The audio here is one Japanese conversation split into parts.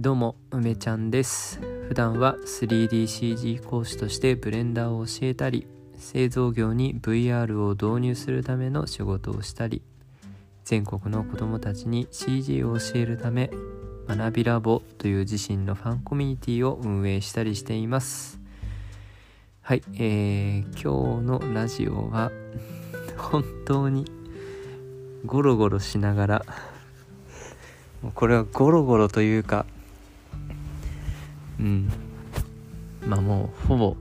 どうも梅ちゃんです。普段は 3DCG 講師としてブレンダーを教えたり製造業に VR を導入するための仕事をしたり全国の子どもたちに CG を教えるため学びラボという自身のファンコミュニティを運営したりしています。はいえー、今日のラジオは本当にゴロゴロしながらこれはゴロゴロというかうん。まあもうほぼ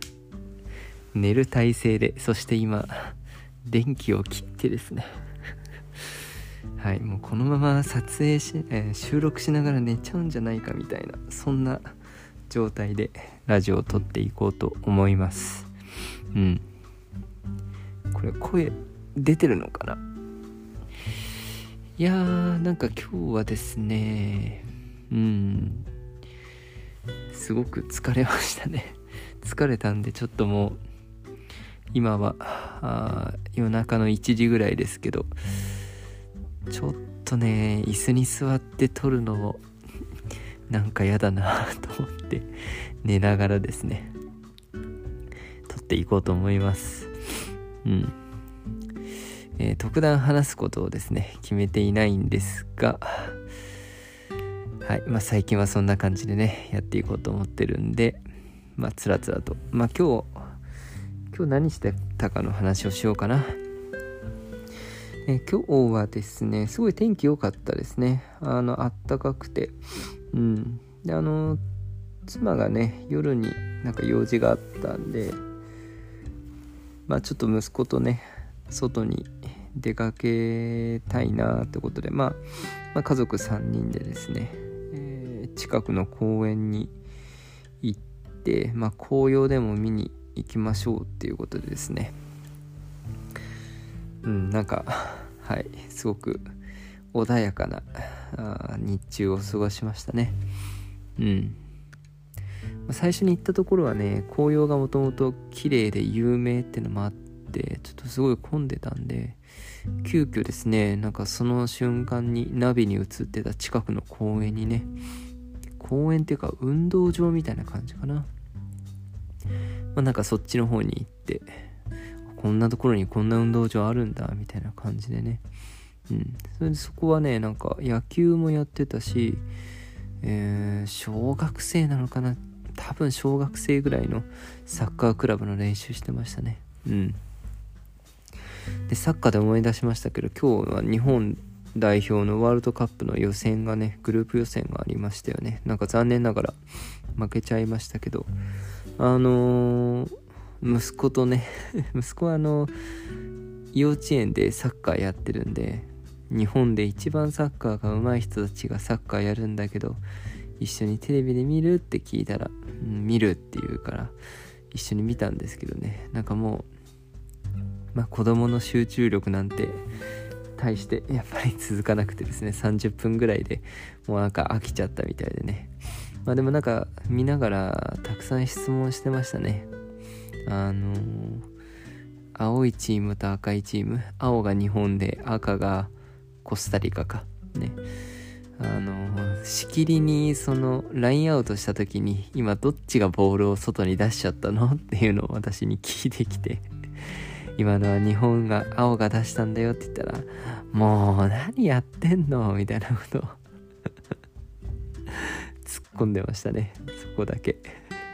寝る体勢でそして今電気を切ってですね。はいもうこのまま撮影し、えー、収録しながら寝ちゃうんじゃないかみたいなそんな状態でラジオを撮っていこうと思います。うん。これ声出てるのかな？いやーなんか今日はですねうん。すごく疲れましたね。疲れたんでちょっともう今は夜中の1時ぐらいですけどちょっとね椅子に座って撮るのも なんか嫌だなと思って寝ながらですね撮っていこうと思います。うん。えー、特段話すことをですね決めていないんですがはいまあ最近はそんな感じでねやっていこうと思ってるんでまあつらつらと。まあ今日今日何してたかの話をしようかな。え今日はですねすごい天気良かったですね。あのあったかくて。うん。であの妻がね夜になんか用事があったんでまあちょっと息子とね外に出かけたいなってことで、まあ、まあ、家族3人でですね、近くの公園に行って、まあ、紅葉でも見に行きましょうっていうことでですね。うんなんかはいすごく穏やかなあ日中を過ごしましたね。うん。最初に行ったところはね紅葉がもともと綺麗で有名ってのもあってちょっとすごい混んでたんで急遽ですねなんかその瞬間にナビに映ってた近くの公園にね公園っていうか運動場みたいな感じかな、まあ、なんかそっちの方に行ってこんなところにこんな運動場あるんだみたいな感じでね。うん。それでそこはねなんか野球もやってたしえー、小学生なのかな。多分小学生ぐらいのサッカークラブの練習してましたね。うん。でサッカーで思い出しましたけど今日は日本代表のワールドカップの予選がねグループ予選がありましたよね。なんか残念ながら負けちゃいましたけど。あのー、息子とね 息子はあの幼稚園でサッカーやってるんで日本で一番サッカーが上手い人たちがサッカーやるんだけど一緒にテレビで見るって聞いたら、うん、見るって言うから一緒に見たんですけどね。なんかもうまあ、子供の集中力なんて対して やっぱり続かなくてですね30分ぐらいでもうなんか飽きちゃったみたいでね。まあでもなんか見ながらたくさん質問してましたね。あのー、青いチームと赤いチーム青が日本で赤がコスタリカか。ね。あのしきりにそのラインアウトした時に今どっちがボールを外に出しちゃったの？っていうのを私に聞いてきて。今のは日本が青が出したんだよって言ったらもう何やってんのみたいなことを 突っ込んでましたね。そこだけ。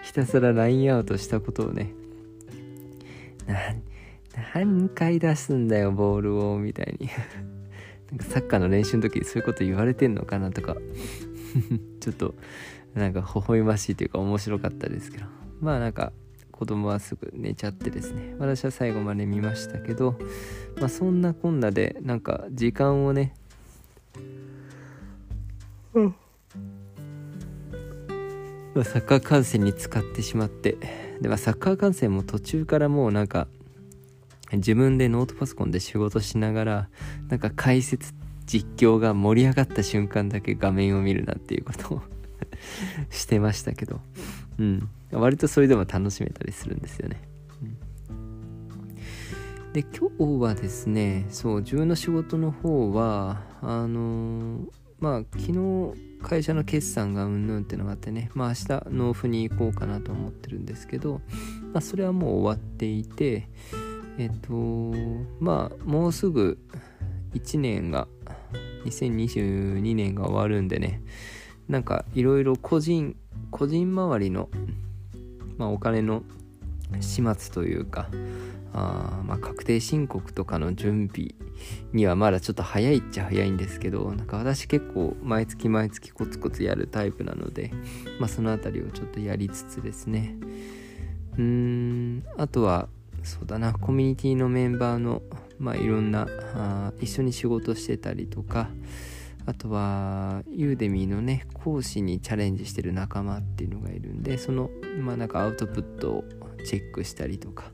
ひたすらラインアウトしたことをね。何回出すんだよボールをみたいに。なんかサッカーの練習の時そういうこと言われてんのかなとか。ちょっとなんか微笑ましいというか面白かったですけど。まあなんか子供はすぐ寝ちゃってですね。私は最後まで見ましたけど、まあ、そんなこんなでなんか時間をねうん。サッカー観戦に使ってしまってで、まあ、サッカー観戦も途中からもうなんか自分でノートパソコンで仕事しながらなんか解説実況が盛り上がった瞬間だけ画面を見るなっていうことを してましたけど。うん。割とそれでも楽しめたりするんですよね、うん、で今日はですねそう自分の仕事の方はあのー、まあ昨日会社の決算がうんぬんってのがあってねまあ明日納付に行こうかなと思ってるんですけど、まあ、それはもう終わっていてえっとまあもうすぐ1年が2022年が終わるんでねなんかいろいろ個人個人周りの、まあ、お金の始末というかあまあ確定申告とかの準備にはまだちょっと早いっちゃ早いんですけどなんか私結構毎月毎月コツコツやるタイプなので、まあ、その辺りをちょっとやりつつですね。うーんあとはそうだなコミュニティのメンバーのまあいろんなあ一緒に仕事してたりとかあとはユーデミーのね講師にチャレンジしてる仲間っていうのがいるんでそのまあなんかアウトプットをチェックしたりとか、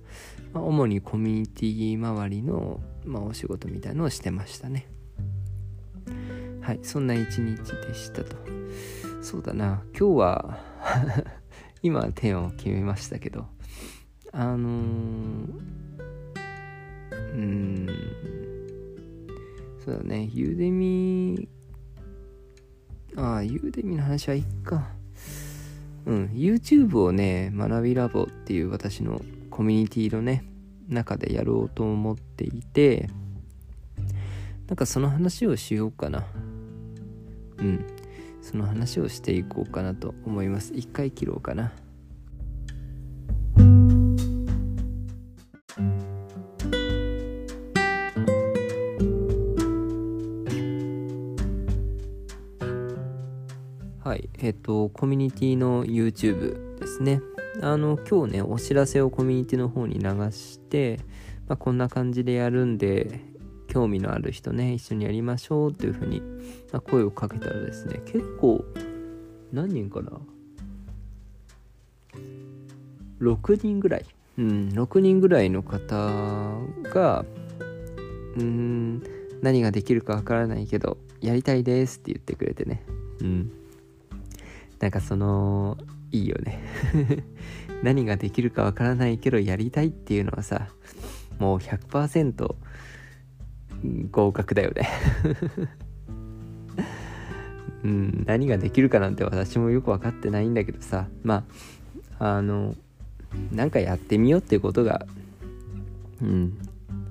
まあ、主にコミュニティ周りの、まあ、お仕事みたいのをしてましたね。はいそんな一日でしたと。そうだな今日は 今テーマを決めましたけどあのー、うんそうだねユーデミーああユーデミの話はいっか。うん YouTube をね学びラボっていう私のコミュニティのね中でやろうと思っていてなんかその話をしようかな。うんその話をしていこうかなと思います。一回切ろうかな。えっ、とコミュニティの YouTube ですね。あの今日ねお知らせをコミュニティの方に流して、まあ、こんな感じでやるんで興味のある人ね一緒にやりましょうっていうふうに、まあ、声をかけたらですね結構何人かな？6人ぐらい。うん6人ぐらいの方がうん何ができるかわからないけどやりたいですって言ってくれてね。うん。なんかそのいいよね。何ができるかわからないけどやりたいっていうのはさもう100%合格だよね。うん、何ができるかなんて私もよく分かってないんだけどさ。まああのなんかやってみようっていうことがうん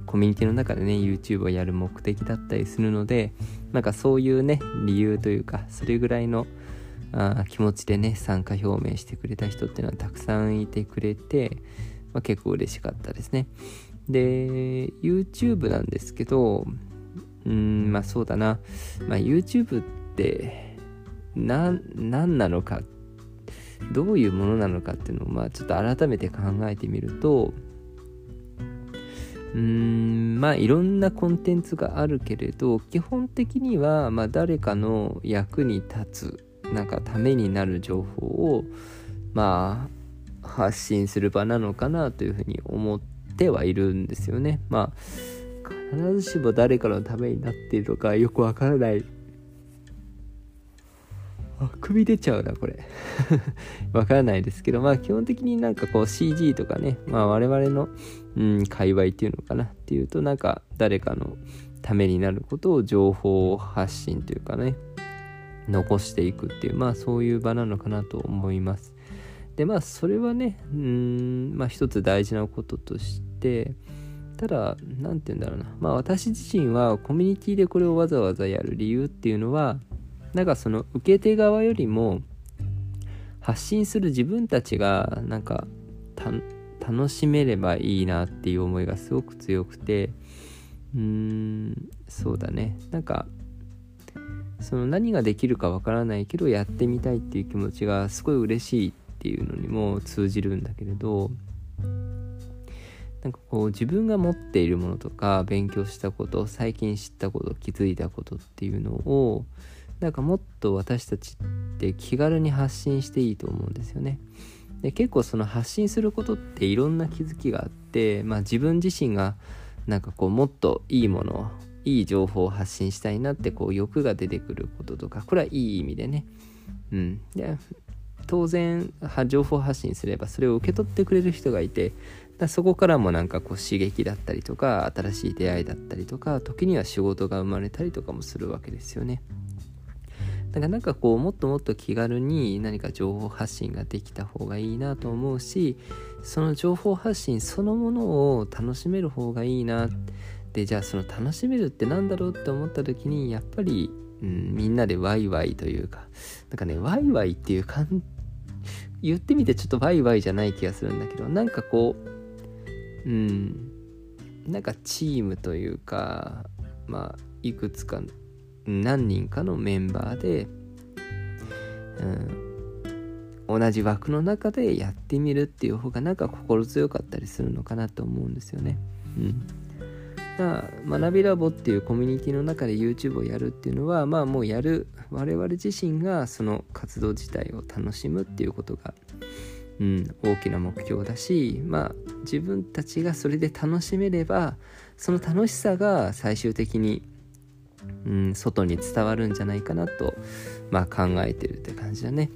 コミュニティの中でね YouTube をやる目的だったりするのでなんかそういうね理由というかそれぐらいのあ気持ちでね参加表明してくれた人っていうのはたくさんいてくれて、まあ、結構嬉しかったですね。で YouTube なんですけどうんまあそうだな、まあ、YouTube って何なのかどういうものなのかっていうのをまあちょっと改めて考えてみるとうーんまあいろんなコンテンツがあるけれど基本的にはま誰かの役に立つなんかためになる情報をまあ発信する場なのかなというふうに思ってはいるんですよね。まあ必ずしも誰かのためになっているのかよくわからない。あ首出ちゃうなこれ。わからないですけどまあ基本的になんかこう CG とかねまあ我々の、うん、界隈っていうのかなっていうとなんか誰かのためになることを情報発信というかね残していくっていうまあそういう場なのかなと思います。でまあそれはねうんまあ一つ大事なこととしてただ何て言うんだろうな。まあ私自身はコミュニティでこれをわざわざやる理由っていうのはなんかその受け手側よりも発信する自分たちがなんか楽しめればいいなっていう思いがすごく強くてうーんそうだね。なんかその何ができるかわからないけどやってみたいっていう気持ちがすごい嬉しいっていうのにも通じるんだけれどなんかこう自分が持っているものとか勉強したこと最近知ったこと気づいたことっていうのをなんかもっと私たちって気軽に発信していいと思うんですよね。で結構その発信することっていろんな気づきがあって、まあ、自分自身がなんかこうもっといいものいい情報を発信したいなってこう欲が出てくることとかこれはいい意味でね。うん。で当然情報発信すればそれを受け取ってくれる人がいてそこからもなんかこう刺激だったりとか新しい出会いだったりとか時には仕事が生まれたりとかもするわけですよね。だからなんかこうもっともっと気軽に何か情報発信ができた方がいいなと思うしその情報発信そのものを楽しめる方がいいなってでじゃあその楽しめるって何だろうって思った時にやっぱり、うん、みんなでワイワイというかなんかねワイワイっていうか言ってみてちょっとワイワイじゃない気がするんだけどなんかこううんなんかチームというかまあいくつか何人かのメンバーで、うん、同じ枠の中でやってみるっていう方がなんか心強かったりするのかなと思うんですよね。うん学びラボっていうコミュニティの中で YouTube をやるっていうのはまあもうやる我々自身がその活動自体を楽しむっていうことが、うん、大きな目標だしまあ自分たちがそれで楽しめればその楽しさが最終的にうん、外に伝わるんじゃないかなと、まあ、考えてるって感じだね。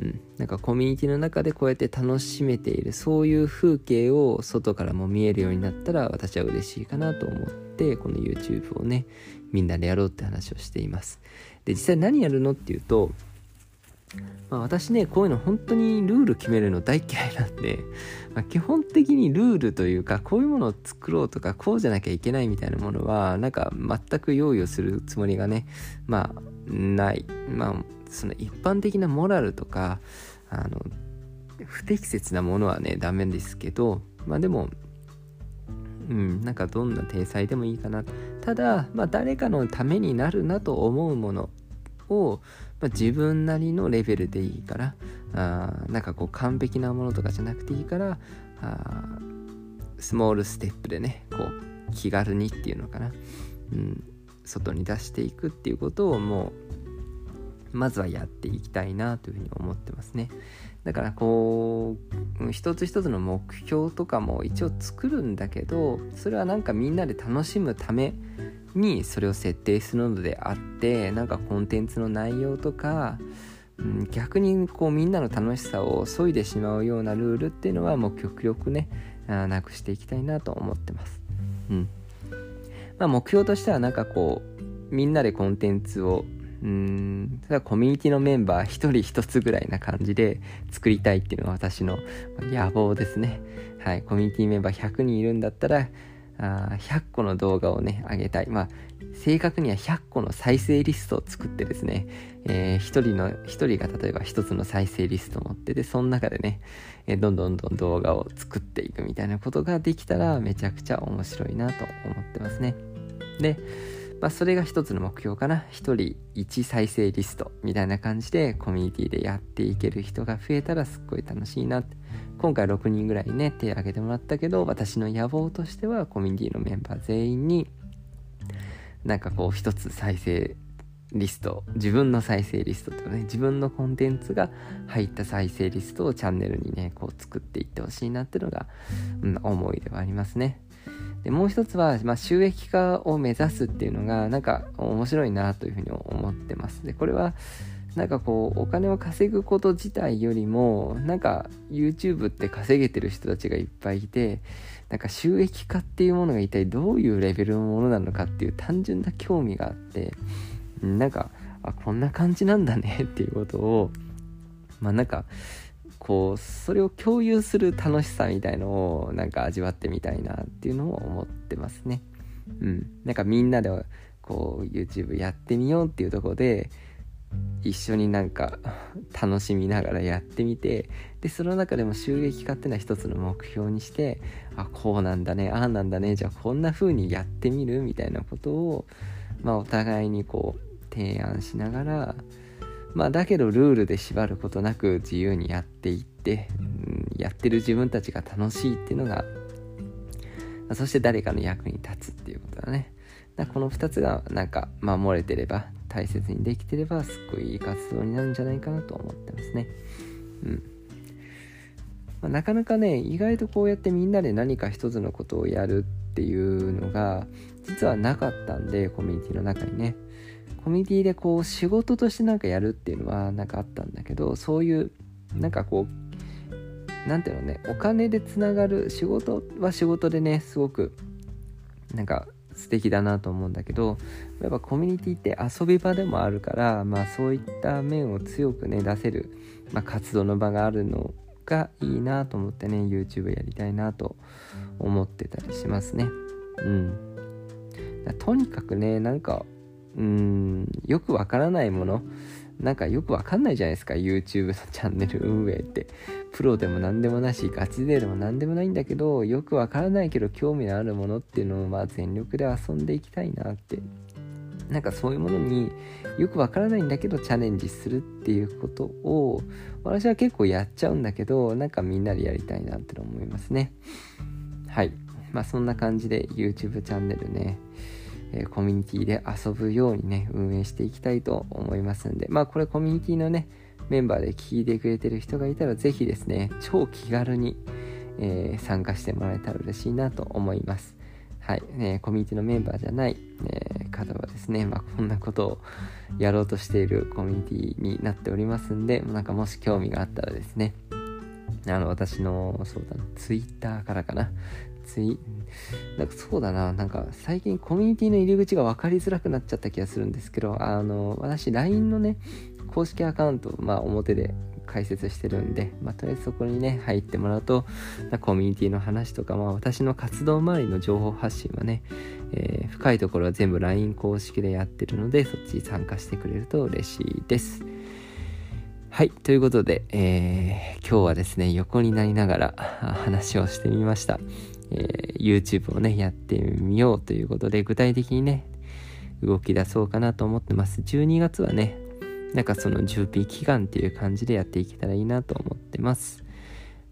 うん、なんかコミュニティの中でこうやって楽しめているそういう風景を外からも見えるようになったら私は嬉しいかなと思ってこの YouTube をねみんなでやろうって話をしています。で実際何やるのっていうとまあ、私ねこういうの本当にルール決めるの大嫌いなんで、まあ、基本的にルールというかこういうものを作ろうとかこうじゃなきゃいけないみたいなものはなんか全く用意をするつもりがねまあない。まあその一般的なモラルとかあの不適切なものはねダメですけどまあでもうんなんかどんな体裁でもいいかな。ただまあ誰かのためになるなと思うものをまあ、自分なりのレベルでいいからあなんかこう完璧なものとかじゃなくていいからあスモールステップでねこう気軽にっていうのかな、うん、外に出していくっていうことをもうまずはやっていきたいなというふうに思ってますね。だからこう一つ一つの目標とかも一応作るんだけどそれはなんかみんなで楽しむためにそれを設定するのであってなんかコンテンツの内容とか、うん、逆にこうみんなの楽しさを削いでしまうようなルールっていうのはもう極力ねなくしていきたいなと思ってます。うんまあ、目標としてはなんかこうみんなでコンテンツをうんそれはコミュニティのメンバー一人一つぐらいな感じで作りたいっていうのが私の野望ですね。はい、コミュニティメンバー100人いるんだったらあ100個の動画をね、上げたい。まあ、正確には100個の再生リストを作ってですね、えー、1人の、1人が例えば1つの再生リストを持ってて、その中でね、えー、どんどんどん動画を作っていくみたいなことができたら、めちゃくちゃ面白いなと思ってますね。で、まあ、それが一つの目標かな。一人一再生リストみたいな感じでコミュニティでやっていける人が増えたらすっごい楽しいなって。今回6人ぐらいね、手挙げてもらったけど、私の野望としてはコミュニティのメンバー全員に、なんかこう一つ再生リスト、自分の再生リストとかね、自分のコンテンツが入った再生リストをチャンネルにね、こう作っていってほしいなっていうのが、うん、思いではありますね。でもう一つは、まあ、収益化を目指すっていうのがなんか面白いなというふうに思ってます。でこれはなんかこうお金を稼ぐこと自体よりもなんか YouTube って稼げてる人たちがいっぱいいてなんか収益化っていうものが一体どういうレベルのものなのかっていう単純な興味があってなんかあこんな感じなんだねっていうことをまあなんかこうそれを共有する楽しさみたいのをなんか味わってみたいなっていうのを思ってますね。うん、なんかみんなでこう YouTube やってみようっていうとこで一緒になんか楽しみながらやってみてでその中でも収益化っていうのは一つの目標にしてあこうなんだねああなんだねじゃあこんな風にやってみるみたいなことをまあお互いにこう提案しながらまあだけどルールで縛ることなく自由にやっていって、うん、やってる自分たちが楽しいっていうのがそして誰かの役に立つっていうことだね。だこの2つがなんか守れてれば大切にできてればすっごいいい活動になるんじゃないかなと思ってますね。うん、ま、なかなかね意外とこうやってみんなで何か一つのことをやるっていうのが実はなかったんでコミュニティの中にね。コミュニティでこう仕事としてなんかやるっていうのはなんかあったんだけどそういうなんかこうなんていうのねお金でつながる仕事は仕事でねすごくなんか素敵だなと思うんだけどやっぱコミュニティって遊び場でもあるからまあそういった面を強くね出せる、まあ、活動の場があるのがいいなと思ってね YouTube やりたいなと思ってたりしますね。うん。とにかくねなんかうんよくわからないもの。なんかよくわかんないじゃないですか。YouTube のチャンネル 運営って。プロでも何でもないしガチ勢でも何でもないんだけどよくわからないけど興味のあるものっていうのをまあ全力で遊んでいきたいなって。なんかそういうものによくわからないんだけどチャレンジするっていうことを私は結構やっちゃうんだけどなんかみんなでやりたいなって思いますね。はい。まあそんな感じで YouTube チャンネルねえコミュニティで遊ぶようにね、運営していきたいと思いますんで、まあこれコミュニティのね、メンバーで聞いてくれてる人がいたら、ぜひですね、超気軽に、えー、参加してもらえたら嬉しいなと思います。はい、ね、コミュニティのメンバーじゃない、えー、方はですね、まあ、こんなことをやろうとしているコミュニティになっておりますんで、なんかもし興味があったらですね、あの、私の、そうだな、ツイッターからかな、ツイなんかそうだななんか最近コミュニティの入り口が分かりづらくなっちゃった気がするんですけどあの私 LINE のね公式アカウントまあ表で解説してるんで、まあ、とりあえずそこにね入ってもらうとコミュニティの話とか、まあ、私の活動周りの情報発信はね、えー、深いところは全部 LINE 公式でやってるのでそっちに参加してくれると嬉しいです。はい。ということで、えー、今日はですね、横になりながら話をしてみました。えー、YouTube をね、やってみようということで、具体的にね、動き出そうかなと思ってます。12月はね、なんかその準備期間っていう感じでやっていけたらいいなと思ってます。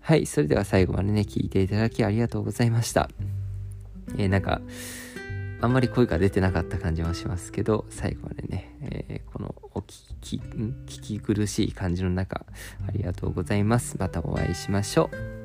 はい、それでは最後までね、聞いていただきありがとうございました。えー、なんか、あんまり声が出てなかった感じもしますけど、最後までね、えー、このお聞き、聞き苦しい感じの中、ありがとうございます。またお会いしましょう。